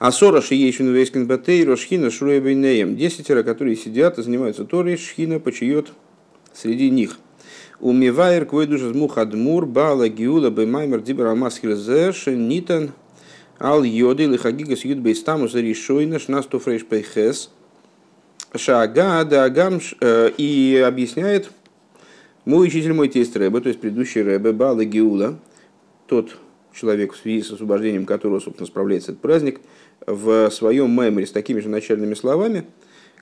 А сора шиейшин вейскин батейро шхина шруебейнеем. Десятеро, которые сидят и занимаются Торой, шхина почиет среди них. Умивайр квой душа мухадмур бала гиула беймаймер дибер алмасхир зэш нитан ал йоды лихагигас юд бейстамус решойна шнасту фрейш пейхес. Шага дагам э, и объясняет мой учитель, мой тесть Рэбе, то есть предыдущий Рэбе, Бала Геула, тот человек, в связи с освобождением которого, собственно, справляется этот праздник, в своем мааморе с такими же начальными словами,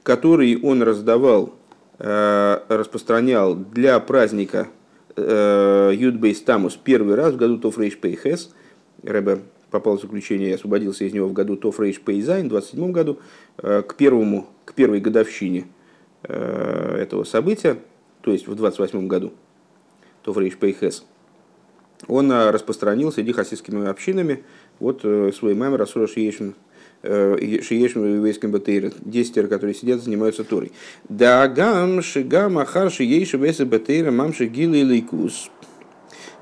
которые он раздавал, э, распространял для праздника э, י״ב תמוז первый раз в году תרפ״ח. Ребе попал в заключение и освободился из него в году תרפ״ז, в 27 году, э, к, первому, к первой годовщине этого события, то есть в 28 году, Тофрейш Пейхес он распространил среди хасидскими общинами вот свой мемор Асура Шиешин э, Шиешин Вейским Батейр, десятеро, которые сидят, занимаются Торой. Да гам шигам ахар шиеши весы Батейра мам шигилы лейкус.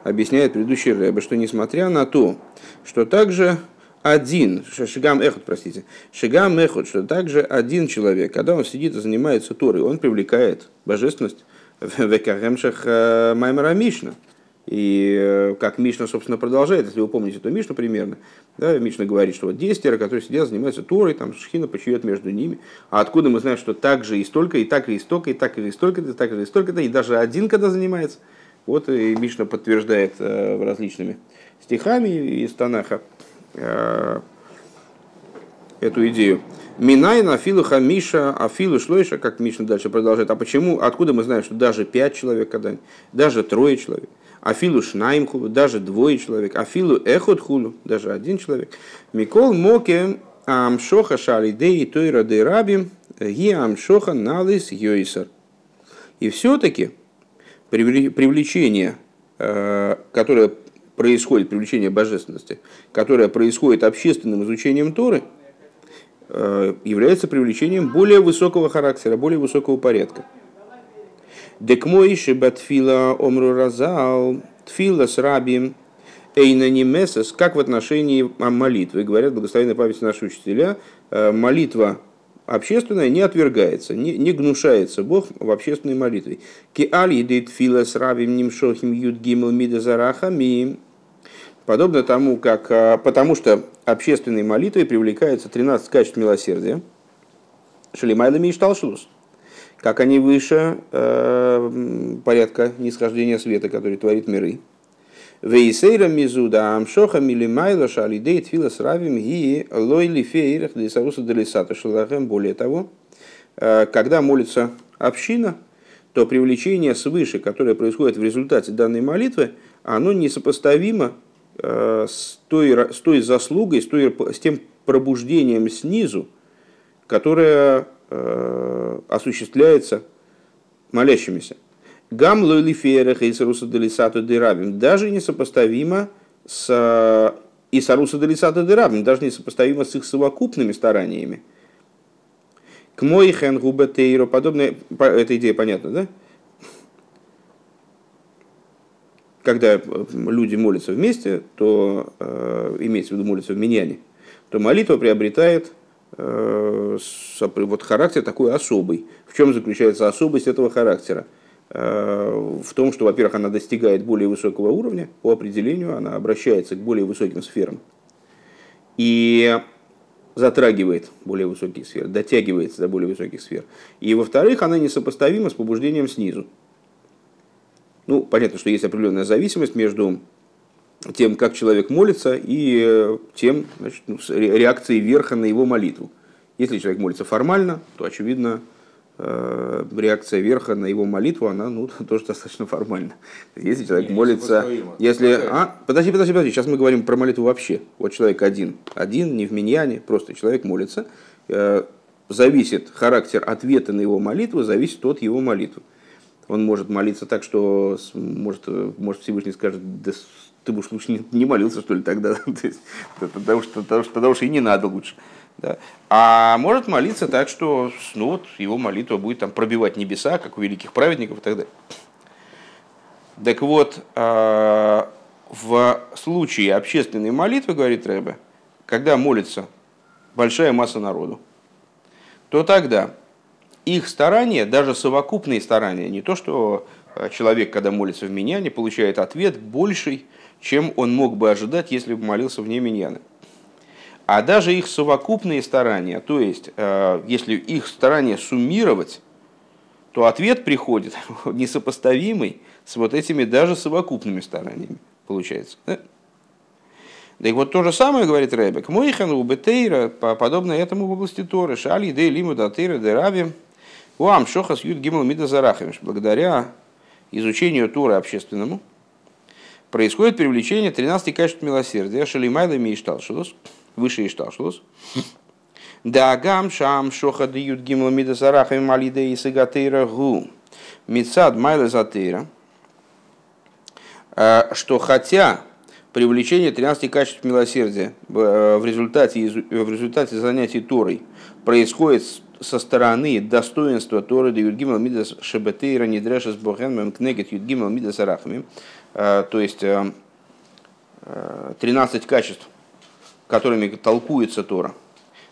Объясняет предыдущий Рэбе, что несмотря на то, что также один, шигам эхот, простите, шигам эхот, что также один человек, когда он сидит и занимается Торой, он привлекает божественность в векаремшах э, Маймара Мишна – и э, как Мишна, собственно, продолжает, если вы помните эту Мишну примерно, да, Мишна говорит, что вот десятеро, которые сидят, занимаются Торой, там Шхина почует между ними. А откуда мы знаем, что так же и столько, и так и столько, и так и столько, и так и столько, и даже один, когда занимается. Вот и Мишна подтверждает э, различными стихами из Танаха э, эту идею. Минайна, Афилу Хамиша, Афилу Шлойша, как Мишна дальше продолжает. А почему, откуда мы знаем, что даже пять человек когда-нибудь, даже трое человек? Афилу шнаим хулу, даже двое человек, афилу эхот хулу, даже один человек. Микол моке амшоха шалидеи тойра де рабим ги амшоха налис йойсер. И все-таки привлечение, э, которое происходит, привлечение божественности, которое происходит общественным изучением Торы, э, является привлечением более высокого характера, более высокого порядка. Дек мойши батфила омру разал, тфила с рабием, эйна немесес, как в отношении молитвы. Говорят благословенной памяти наши учителя, э, молитва общественная не отвергается, не, не гнушается Бог в общественной молитве. Ки али дейт фила с рабим нимшохим юд гимл мида зарахами. Подобно тому, как, э, потому что общественной молитвой привлекается 13 качеств милосердия. Шалимайлами и шталшус как они выше э, порядка нисхождения света, который творит миры. Вейсейра мизуда амшоха милимайла шалидей тфила с равим ги лойли фейрах десаруса делисата шалахем. Более того, э, когда молится община, то привлечение свыше, которое происходит в результате данной молитвы, оно несопоставимо э, с той, с той заслугой, с, той, с тем пробуждением снизу, которое Э, осуществляется молящимися. Гам лойлиферах и саруса делисату дырабим даже несопоставимо с и саруса делисату дырабим, даже несопоставимо с их совокупными стараниями. К мой хен губатейро, подобная, эта идея понятна, да? Когда э, люди молятся вместе, то э, имеется в виду молятся в миньяне, то молитва приобретает вот характер такой особый. В чем заключается особость этого характера? Э, в том, что, во-первых, она достигает более высокого уровня, по определению она обращается к более высоким сферам и затрагивает более высокие сферы, дотягивается до более высоких сфер. И, во-вторых, она несопоставима с побуждением снизу. Ну, понятно, что есть определенная зависимость между тем, как человек молится, и э, тем значит, ну, реакцией верха на его молитву. Если человек молится формально, то, очевидно, э, реакция верха на его молитву, она ну, тоже достаточно формальна. Если человек не, молится... Если... А, подожди, подожди, подожди, сейчас мы говорим про молитву вообще. Вот человек один, один, не в миньяне, просто человек молится. Э, зависит характер ответа на его молитву, зависит от его молитвы. Он может молиться так, что может, может Всевышний скажет, да ты бы уж лучше не, не молился, что ли, тогда. потому, что, потому, что, тогда уж и не надо лучше. Да. А может молиться так, что ну, вот, его молитва будет там, пробивать небеса, как у великих праведников и так далее. Так вот, а, в случае общественной молитвы, говорит Рэбе, когда молится большая масса народу, то тогда их старания, даже совокупные старания, не то, что э, человек, когда молится в миньяне, получает ответ больший, чем он мог бы ожидать, если бы молился вне миньяна. А даже их совокупные старания, то есть, э, если их старания суммировать, то ответ приходит несопоставимый с вот этими даже совокупными стараниями, получается. Да? Да и вот то же самое говорит Ребек. Мойхан у Бетейра, подобно этому в области Торы, Шали, Де, Лиму, Датейра, Де, Раби, Уам, Шохас, Юд, Гимл, Мида. Благодаря изучению Торы общественному происходит привлечение 13 качеств милосердия, Шалимайла, Мишталшилус, выше Ишталшилус, Дагам шам шоха дают гимла мида зарахами малиде и сагатейра гу. Мицад майла затейра. Э, что хотя привлечение 13 качеств милосердия э, в результате, в результате занятий Торой происходит со стороны достоинства Торы да Юдгимал Мидас Шебетейра Нидреша с Бохен Мемкнегет Юдгимал Мидас Арахами. Э, то есть 13 качеств, которыми толкуется Тора –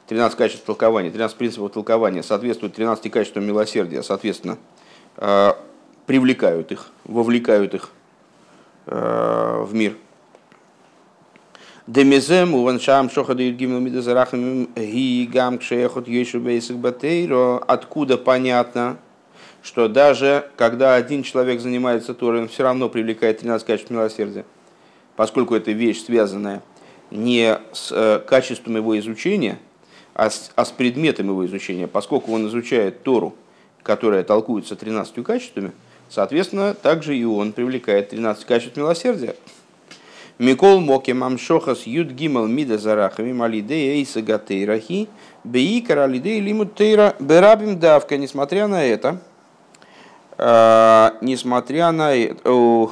13 качеств толкования, 13 принципов толкования соответствуют 13 качествам милосердия, соответственно, э, привлекают их, вовлекают их э, в мир. Демизем уваншам шохада юдгимну мидазарахам гигам кшеяхот ейшу бейсик батейро. Откуда понятно, что даже когда один человек занимается Торой, он все равно привлекает 13 качеств милосердия, поскольку это вещь связанная не с э, качеством его изучения, а с, а с предметом его изучения, поскольку он изучает Тору, которая толкуется 13 качествами, соответственно, также и он привлекает 13 качеств милосердия. Микол моки мамшохас юд гимал мида зарахами малидея эйса гатейрахи бейкар алидея лимут тейра берабим давка. Несмотря на это, э, несмотря на это,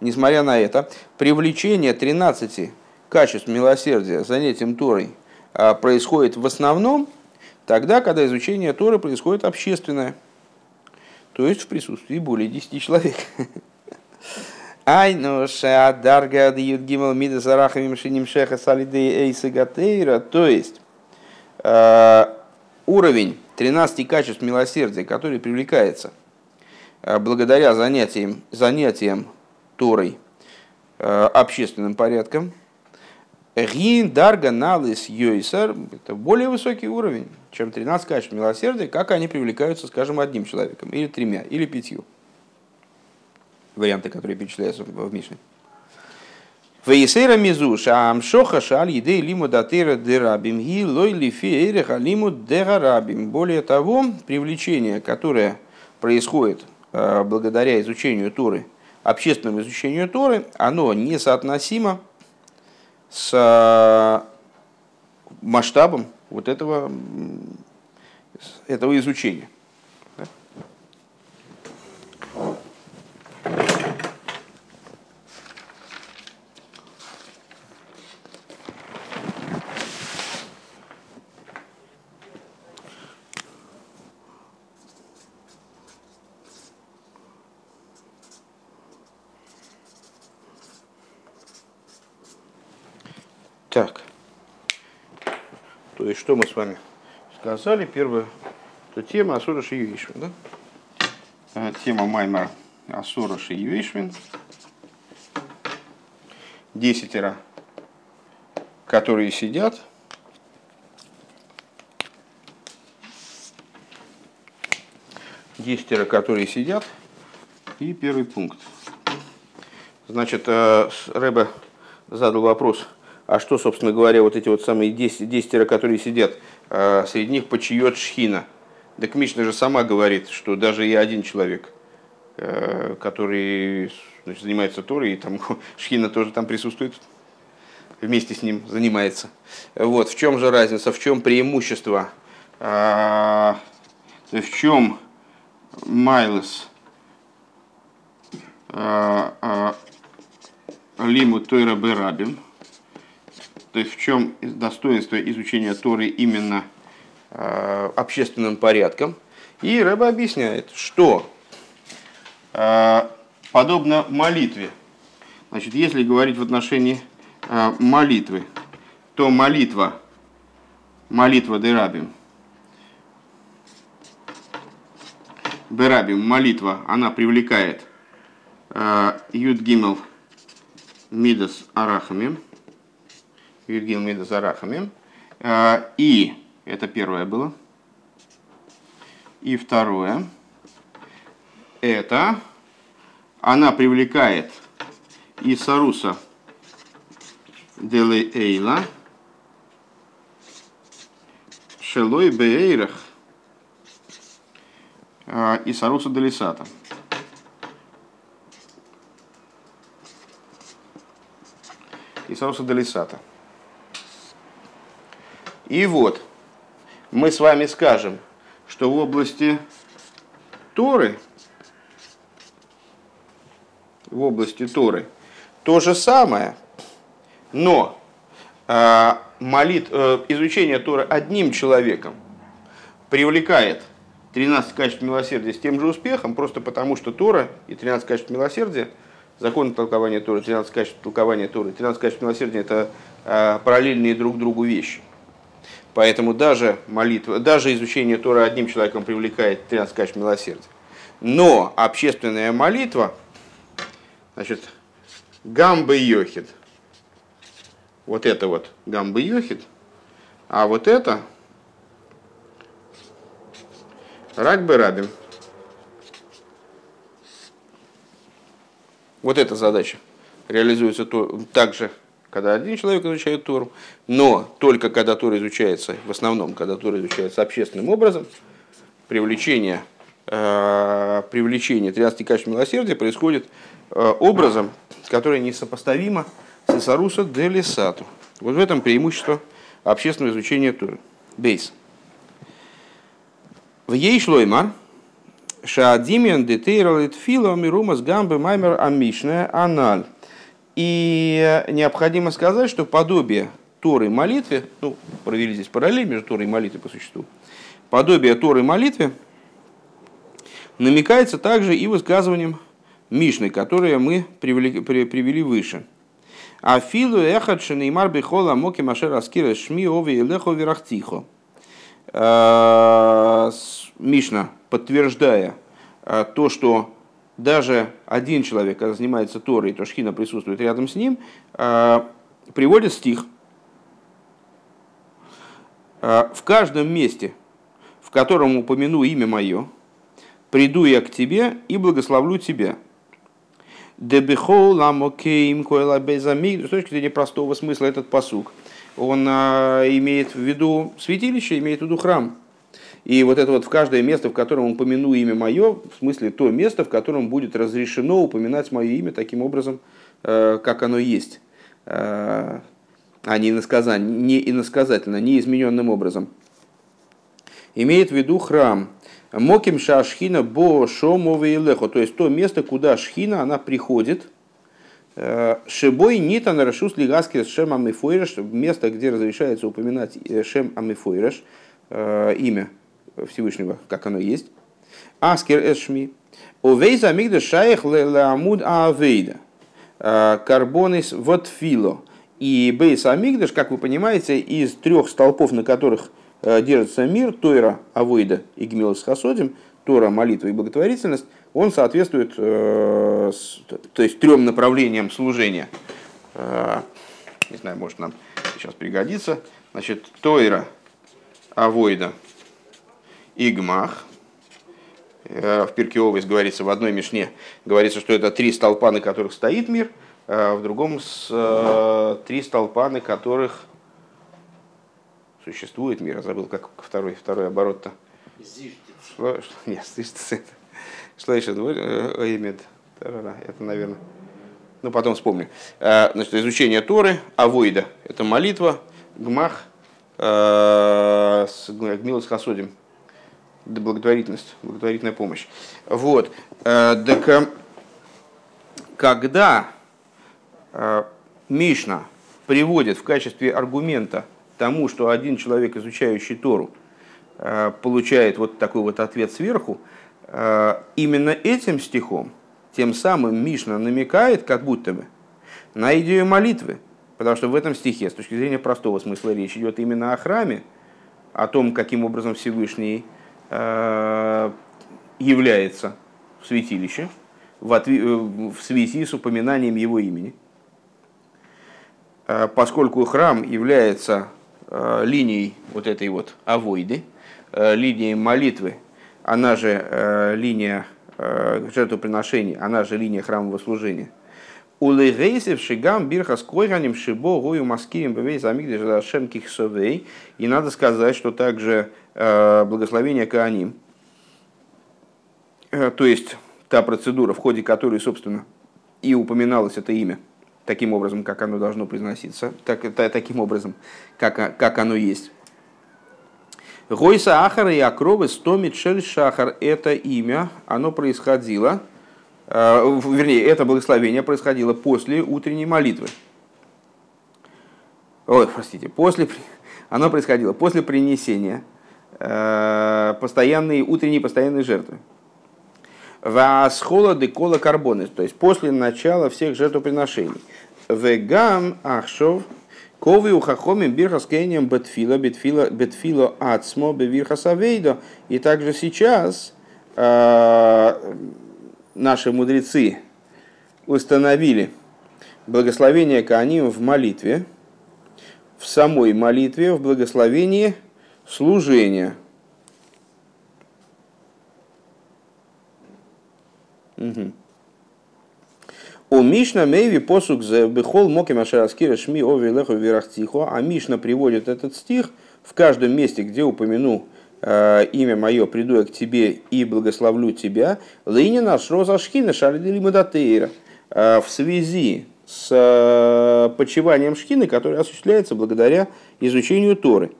несмотря на это, привлечение 13 качеств милосердия занятием Торой – а, происходит в основном тогда, когда изучение Торы происходит общественное, то есть в присутствии более 10 человек. Ай, ну, дарга гимал мида зарахами мшиним шеха салидей эйса гатейра, то есть а, уровень 13 качеств милосердия, который привлекается а, благодаря занятиям, занятиям Торой общественным порядком, Гин дарга налыс йойсер – это более высокий уровень, чем 13 качеств милосердия, как они привлекаются, скажем, одним человеком, или тремя, или пятью. Варианты, которые перечисляются в Мишне. Вейсера мизуша амшоха шаль едей лиму датера дерабим ги лой лифи эреха лиму дерарабим. Более того, привлечение, которое происходит э, благодаря изучению Торы, общественному изучению Торы, оно несоотносимо с э, масштабом вот этого, этого изучения. Так. То есть, что мы с вами сказали? Первая это тема Асура Шиюишвин. Да? Э, тема Маймара Асура Шиюишвин. Десятеро, которые сидят. Десятеро, которые сидят. И первый пункт. Значит, э, Рэбе задал вопрос – а что, собственно говоря, вот эти вот самые 10, десятеро, которые сидят, а, среди них почиет шхина. Так Мишна же сама говорит, что даже и один человек, э, который значит, занимается Торой, и там шхина тоже там присутствует, вместе с ним занимается. Вот, в чем же разница, в чем преимущество, а, в чем Майлес а, Лиму Тойра Берабин, то есть в чем достоинство изучения Торы именно э, общественным порядком. И Рэба объясняет, что э, подобно молитве, значит, если говорить в отношении э, молитвы, то молитва молитва Дерабим. Берабим, молитва, она привлекает э, Гимел Мидас Арахами. Юд Гимел Мидас Арахами. Э, и, это первое было. И второе, это она привлекает Исаруса Делей Эйла, Шелой Бейрах а, и Саруса Делисата. И Саруса Делисата. И вот, мы с вами скажем, что в области Торы, в области Торы, то же самое, но э, молит, э, изучение Торы одним человеком привлекает 13 качеств милосердия с тем же успехом, просто потому что Тора и 13 качеств милосердия, закон толкования Торы, 13 качеств толкования Торы, 13 качеств милосердия – это э, параллельные друг другу вещи. Поэтому даже молитва, даже изучение Тора одним человеком привлекает 13 качеств милосердия. Но общественная молитва, значит, гамбы йохид, вот это вот гамбы йохид, а вот это рак бы рабим. Вот эта задача реализуется также когда один человек изучает Тору, но только когда Тора изучается, в основном, когда Тора изучается общественным образом, привлечение, э, привлечение 13 качеств милосердия происходит э, образом, который несопоставимо с Исаруса де Лисату. Вот в этом преимущество общественного изучения Торы. Бейс. В ей шлоймар, Шаадимиан детейралит фило мирумас гамбе маймер амишная аналь. И необходимо сказать, что подобие Торы молитве, ну, провели здесь параллель между Торой и молитвой по существу, подобие Торы молитве намекается также и высказыванием Мишны, которое мы привели, при, привели выше. А филу эхад бихола моки машер аскира шми ови лехо верахтихо. А, Мишна, подтверждая а, то, что даже один человек, когда занимается Торой, то Шхина присутствует рядом с ним, э, приводит стих. Э, в каждом месте, в котором упомяну имя мое, приду я к тебе и благословлю тебя. דבכל המקום קאי על בית המקדש. С точки зрения простого смысла этот פסוק. Он э, имеет в виду святилище, имеет в виду храм. И вот это вот в каждое место, в котором упомяну имя мое, в смысле то место, в котором будет разрешено упоминать мое имя таким образом, э, как оно есть, э, а не иносказательно, не иносказательно, не измененным образом. Имеет в виду храм. Моким шашхина бо шомове лехо, то есть то место, куда шхина, она приходит, э, Шибой нита на решус лигаски с шем амифойреш, место, где разрешается упоминать шем амифойреш, имя Всевышнего, как оно есть. Аскер эшми. Овейза мигда шаях леамуд авейда. Э, карбонис вот фило. И бейс амигдаш, как вы понимаете, из трех столпов, на которых э, держится мир, Тойра, Авойда и Гмилос Хасодим, Тора, молитва и благотворительность, он соответствует э, то есть трем направлениям служения. Не знаю, может нам сейчас пригодится. Значит, Тойра, Авойда Игмах. Э, в Пирке Овес говорится, в одной мишне говорится, что это три столпа, на которых стоит мир, а в другом с, э, три столпа, на которых существует мир. Я забыл, как второй, второй оборот-то. Нет, Шлейша Эмед. Это, наверное, ну, потом вспомню. Э, значит, изучение Торы, Авойда – это молитва, Гмах, с Гмилос Хасудим – благотворительность, благотворительная помощь. Вот. Э, так э, когда э, Мишна приводит в качестве аргумента тому, что один человек, изучающий Тору, получает вот такой вот ответ сверху, именно этим стихом, тем самым Мишна намекает, как будто бы, на идею молитвы. Потому что в этом стихе, с точки зрения простого смысла, речь идет именно о храме, о том, каким образом Всевышний является в святилище э, в связи с упоминанием его имени. Э, поскольку храм является э, линией вот этой вот авойды, линией молитвы, она же линия жертвоприношений, она же линия храмового служения. Улегейсев шигам бирхас койганим шибо гою маскирим бевей замигдеш шем кихсовей. И надо сказать, что также благословение Кааним, то есть та процедура, в ходе которой, собственно, и упоминалось это имя, таким образом, как оно должно произноситься, так, та, таким образом, как, как оно есть. Гойса Ахара и Акровы Стомит Шель Шахар – это имя, оно происходило, э, вернее, это благословение происходило после утренней молитвы. Ой, простите, после, оно происходило после принесения э, постоянной, утренней постоянной жертвы. Ваасхола декола карбоны, то есть после начала всех жертвоприношений. Вегам ахшов кови ухахоми бирхас кением бетфила бетфила бетфила ацмо бевирхас авейдо. И также сейчас э, наши мудрецы установили благословение Кааним в молитве, в самой молитве, в благословении служения – У Мишна Мейви посук за бехол моки машараскира шми ови леху верахтихо, а Мишна приводит этот стих в каждом месте, где упомяну э, имя мое, приду я к тебе и благословлю тебя, лыни наш роза шхина шардили мадатейра, э, в связи с э, почиванием шхины, которое осуществляется благодаря изучению Торы.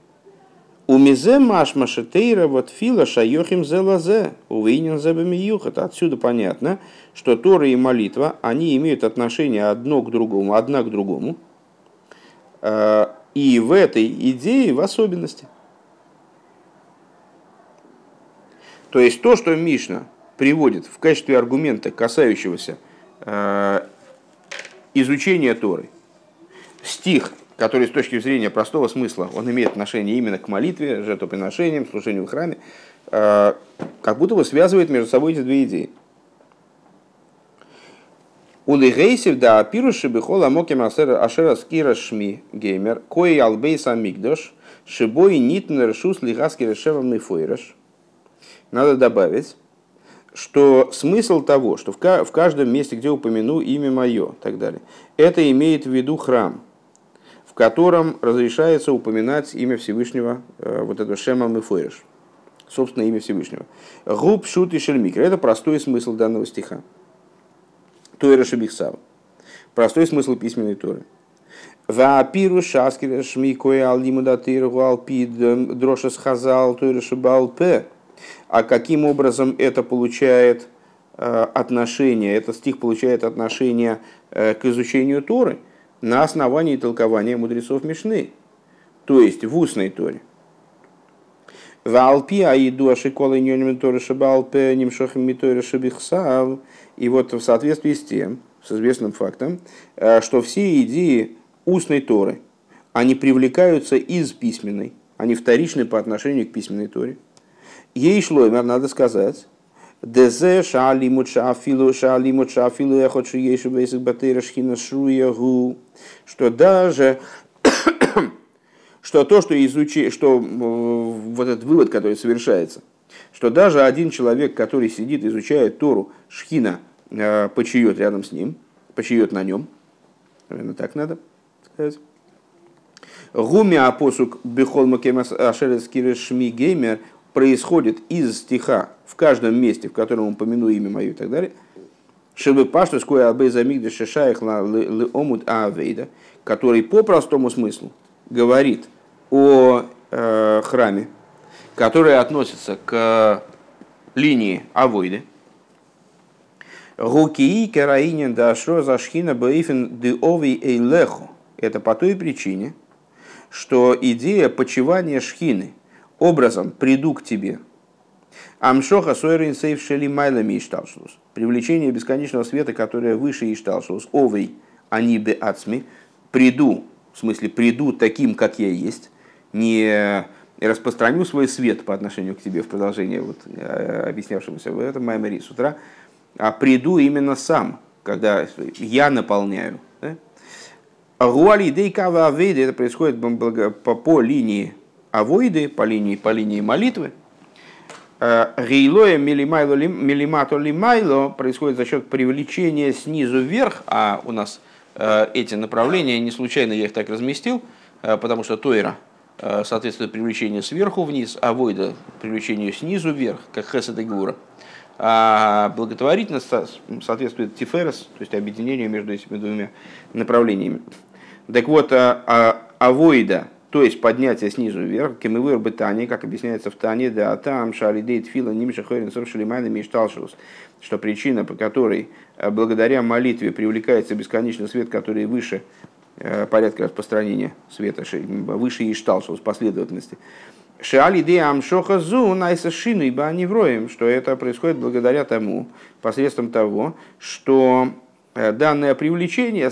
У мизе маш машетейра вот фила шайохим зелазе, увинен зебами Отсюда понятно, что Тора и молитва, они имеют отношение одно к другому, одна к другому. И в этой идее в особенности. То есть то, что Мишна приводит в качестве аргумента, касающегося а, изучения Торы, стих который с точки зрения простого смысла, он имеет отношение именно к молитве, жертвоприношениям, служению в храме, э, как будто бы связывает между собой эти две идеи. Улигейсев да апируши бихола моким ашера скира шми геймер, кой албейс амигдош, шибой нитнер шус лигаски решевам мифойреш. Надо добавить, что смысл того, что в каждом месте, где упомяну имя мое, так далее, это имеет в виду храм – котором разрешается упоминать имя Всевышнего, э, вот это Шема Мефойреш, собственно, имя Всевышнего. Губ шут и шельмикр – это простой смысл данного стиха. Тойра Шабихсава. Простой смысл письменной Торы. Ваапиру шаскера шмикоя алиму датиру алпид дрошас хазал тойра шабалпе. А каким образом это получает э, отношение, этот стих получает отношение э, к изучению Торы – на основании толкования мудрецов Мишны, то есть в устной Торе. Валпи аиду ашикола торы шабалпе нимшохим миторе шабихсав. И вот в соответствии с тем, с известным фактом, э, что все идеи устной Торы, они привлекаются из письменной, они вторичны по отношению к письменной Торе. Ей шло, надо сказать, Дезе шалимут шафилу шалимут шафилу эхот шиешу бейсик батыра шхина шруягу. Что даже что то, что изучи, что вот этот вывод, который совершается, что даже один человек, который сидит, изучает Тору, Шхина э, почиет рядом с ним, почиет на нем, наверное, так надо сказать. Гуми апосук бихол макемас ашерес кирешми геймер происходит из стиха в каждом месте, в котором упомяну имя мое и так далее, чтобы пашту скоя албей замигда шешаях омут авейда, который по простому смыслу говорит о э, храме, который относится к линии авойды, Гукии кераинин дашро зашхина бейфен деови эйлеху. Это по той причине, что идея почивания шхины образом приду к тебе, Амшоха сойрин сейф шели майлами ишталшус. Привлечение бесконечного света, которое выше ишталшус. Овей они бе ацми. Приду, в смысле приду таким, как я есть. Не распространю свой свет по отношению к тебе в продолжение вот, объяснявшемуся в этом Маймере с утра, а приду именно сам, когда я наполняю. Да? Гуали дейкава авейды, это происходит по, по линии авойды, по линии, по линии молитвы. Гейлоя милимато лимайло происходит за счет привлечения снизу вверх, а у нас эти направления, не случайно я их так разместил, потому что Тойра соответствует привлечению сверху вниз, а Войда привлечению снизу вверх, как Хесед и Гура. А благотворительность соответствует Тиферес, то есть объединению между этими двумя направлениями. Так вот, Авойда, то есть поднятие снизу вверх, кемывыр бы Тани, как объясняется в Тане, да там шалидейт фила нимша хойрен сор шалимайна мишталшус, что причина, по которой э, благодаря молитве привлекается бесконечный свет, который выше э, порядка распространения света, выше ишталшус последовательности. Шали де амшоха найса шину ибо они вроем, что это происходит благодаря тому, посредством того, что э, данное привлечение,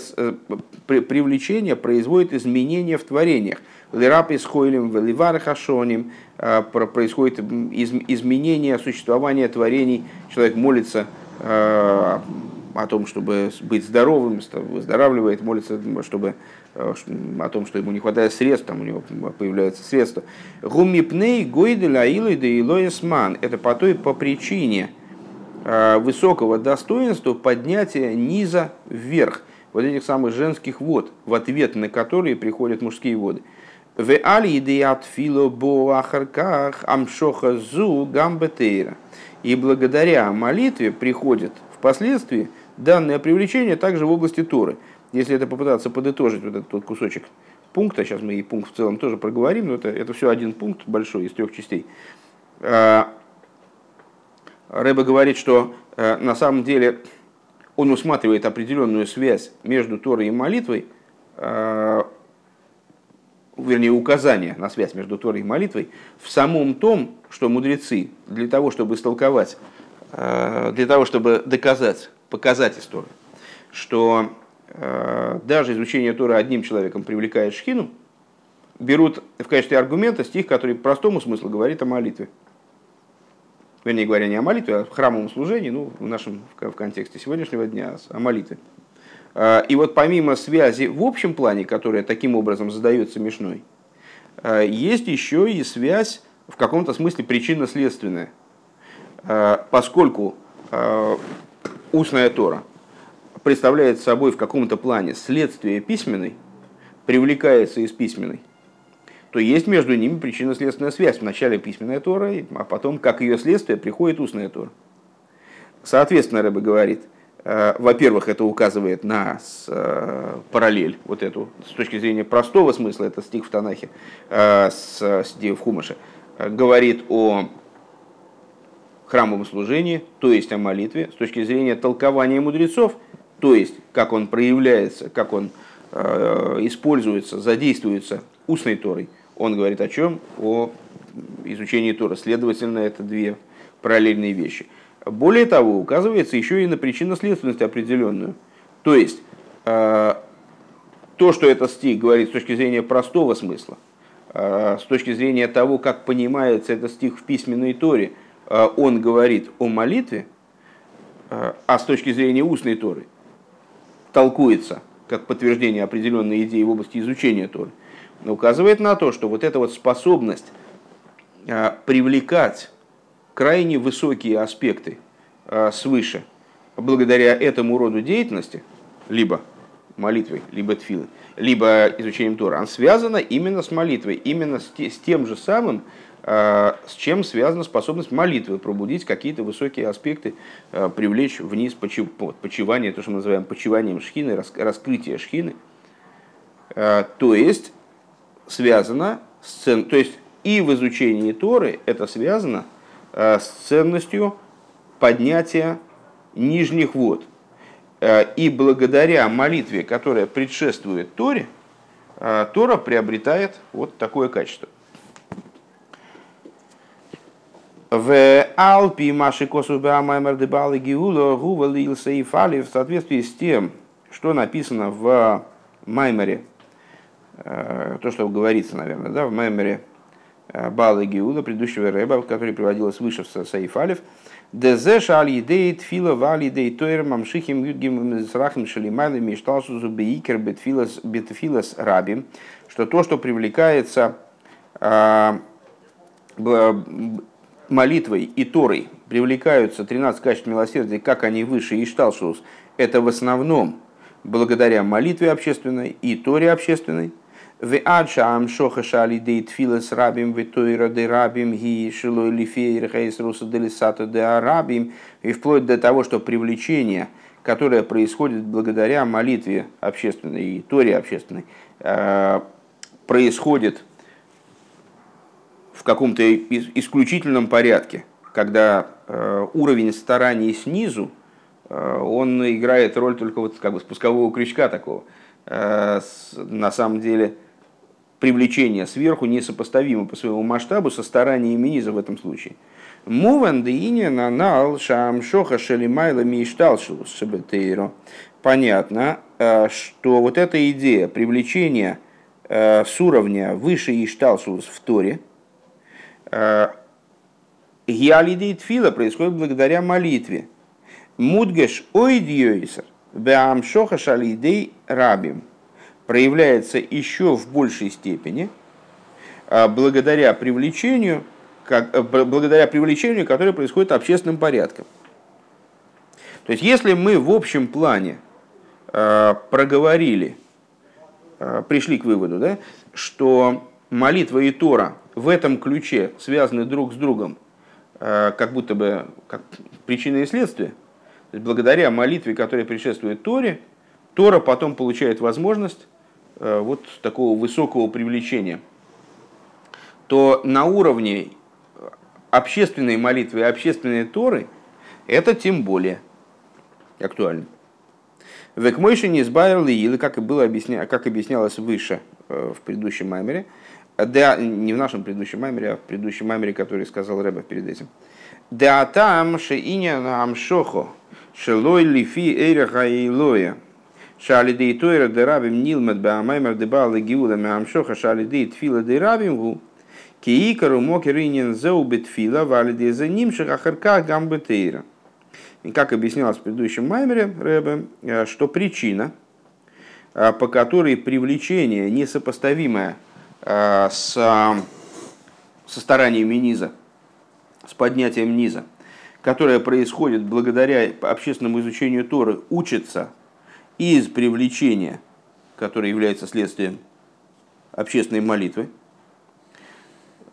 привлечение производит изменения в творениях. Лерапис хойлем, веливар хашоним, а, происходит изменение существования творений. Человек молится а, о том, чтобы быть здоровым, выздоравливает, молится, чтобы а, о том, что ему не хватает средств, там у него появляются средства. Гумипней гойдель аилой да илоесман. Это по той по причине высокого достоинства поднятия низа вверх, вот этих самых женских вод, в ответ на которые приходят мужские воды. В али идеят фило бо ахарках амшоха зу гамбетейра. И благодаря молитве приходит впоследствии данное привлечение также в области Торы. Если это попытаться подытожить вот этот вот кусочек пункта, сейчас мы и пункт в целом тоже проговорим, но это, это все один пункт большой из трех частей. А, Рэба говорит, что э, на самом деле он усматривает определенную связь между Торой и молитвой, а, вернее, указание на связь между Торой и молитвой в самом том, что мудрецы для того, чтобы истолковать, э, для того, чтобы доказать, показать из что э, даже изучение Торы одним человеком привлекает шхину, берут в качестве аргумента стих, который простому смыслу говорит о молитве. Вернее говоря, не о молитве, а о храмовом служении, ну, в нашем в контексте сегодняшнего дня, о молитве. А, и вот помимо связи в общем плане, которая таким образом задается Мишной, а, есть еще и связь в каком-то смысле причинно-следственная. А, поскольку устная Тора представляет собой в каком-то плане следствие письменной, привлекается из письменной, то есть между ними причинно-следственная связь. Вначале письменная Тора, а потом, как ее следствие, приходит устная Тора. Соответственно, Рэбе говорит – Э, во-первых, это указывает на э, параллель, вот эту, с точки зрения простого смысла, это стих в Танахе, э, с, в Хумаше, говорит о храмовом служении, то есть о молитве, с точки зрения толкования мудрецов, то есть как он проявляется, как он используется, задействуется устной Торой. Он говорит о чем? О изучении Тора. Следовательно, это две параллельные вещи. Более того, указывается еще и на причинно-следственность определенную. То есть, э, то, что этот стих говорит с точки зрения простого смысла, э, с точки зрения того, как понимается этот стих в письменной Торе, э, он говорит о молитве, а с точки зрения устной Торы толкуется как подтверждение определенной идеи в области изучения Торы, указывает на то, что вот эта вот способность привлекать крайне высокие аспекты э, свыше благодаря этому роду деятельности, либо молитвой, либо тфилой, либо изучением Тора, она связана именно с молитвой, именно с, тем же самым, э, с чем связана способность молитвы пробудить какие-то высокие аспекты, э, привлечь вниз почивание, то, что мы называем почиванием шхины, раскрытие шхины. То есть связано с, то есть и в изучении Торы это связано с ценностью поднятия нижних вод. Э, и благодаря молитве, которая предшествует Торе, э, Тора приобретает вот такое качество. В Алпи Маши Косуба Маймер Дебалы Гиула Гува Лилса и Фали в соответствии с тем, что написано в Маймере, то, что говорится, наверное, да, в Маймере Бала Геуда, предыдущего рэба, который приводилось выше в Саиф Алиф, Дезе шали идеи тфила вали идеи тойр мамшихим юдгим срахим шалимайлы мишталсузу бейкер бетфилас рабим, что то, что привлекается а, молитвой и Торой, привлекаются 13 качеств милосердия, как они выше Ишталшус, это в основном благодаря молитве общественной и Торе общественной, в адшам шоха шали дейт филас рабим в тойра де рабим ги шилой лифейр хейс руса делисата де арабим и вплоть до того, что привлечение, которое происходит благодаря молитве общественной и Торе общественной, э, происходит в каком-то исключительном порядке, когда э, уровень стараний снизу, э, он играет роль только вот как бы спускового крючка такого. На самом деле привлечение сверху несопоставимо по своему масштабу со стараниями низа в этом случае. Муван деиня нанал шам шоха шелимайла мишталшилус шебетейро. Понятно, э, что вот эта идея привлечения э, с уровня выше Ишталшилус в Торе, э, Гиалидей Тфила происходит благодаря молитве. Мудгеш ойдьёйсер, беам шоха шалидей рабим – проявляется еще в большей степени а, благодаря привлечению, как, э, благодаря привлечению, которое происходит общественным порядком. То есть, если мы в общем плане э, проговорили, э, пришли к выводу, да, что молитва и Тора в этом ключе связаны друг с другом, э, как будто бы как причина и следствие, то есть, благодаря молитве, которая предшествует Торе, Тора потом получает возможность вот такого высокого привлечения, то на уровне общественной молитвы и общественной Торы это тем более актуально. Векмойши не избавил или как и было объясня, как объяснялось выше э, в предыдущем маймере, да, не в нашем предыдущем маймере, а в предыдущем маймере, который сказал Рэба перед этим. Да там шеиня амшохо шелой лифи эйраха и лоя Шалидей Тойра де Рабим Нилмет Баамаймер де Бала Гиуда Мамшоха Шалидей Тфила де Рабим Гу Киикару Мокеринин Зеубит Фила Валидей за ним Шахарка Гамбетейра. И как объяснялось в предыдущем маймере Рэбе, э, что причина, э, по которой привлечение несопоставимое э, с, со стараниями низа, с поднятием низа, которое происходит благодаря общественному изучению Торы, учится из привлечения, которое является следствием общественной молитвы,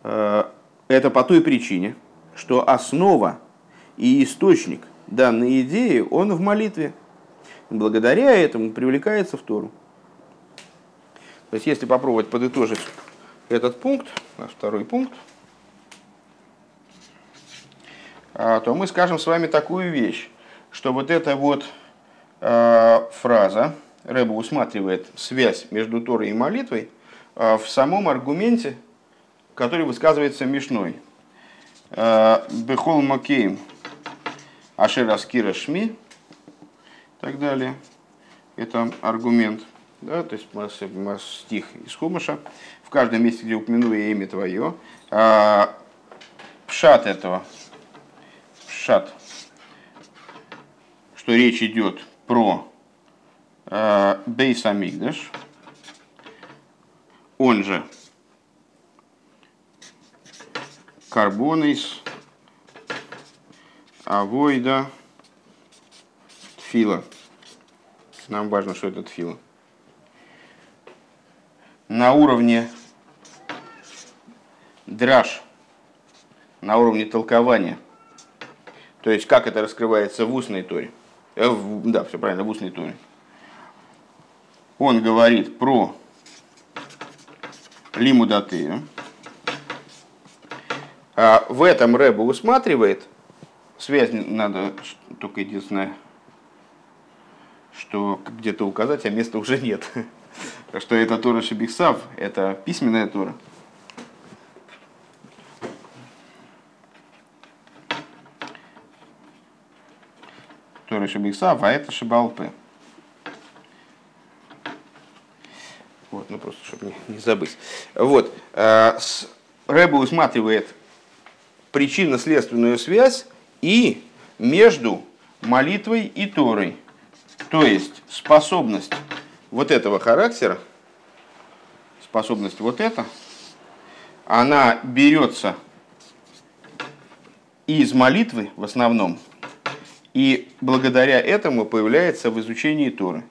э, это по той причине, что основа и источник данной идеи, он в молитве. Благодаря этому привлекается в Тору. То есть, если попробовать подытожить этот пункт, второй пункт, а, то мы скажем с вами такую вещь, что вот это вот фраза, Рэба усматривает связь между Торой и молитвой э, в самом аргументе, который высказывается Мишной. Э, Бехол Макейм Ашер Шми и так далее. Это аргумент. Да, то есть стих из Хумаша. В каждом месте, где упомяну я имя твое. Пшат этого. Пшат. Что речь идет про э, Бейс он же Карбонис, Авойда, Тфила. Нам важно, что это Тфила. На уровне драж, на уровне толкования. То есть, как это раскрывается в устной торе. Э, да, все правильно, в устной туре. Он говорит про лимудатею. А в этом Рэба усматривает, связь надо только единственное, что где-то указать, а места уже нет. Что это Тора Шебихсав, это письменная Тора. Торы Шабиксав, а это Шибалпе. Вот, ну просто, чтобы не, не забыть. Вот. Э, Рэба усматривает причинно-следственную связь и между молитвой и Торой. То есть способность вот этого характера, способность вот эта, она берется из молитвы в основном, и благодаря этому появляется в изучении Торы.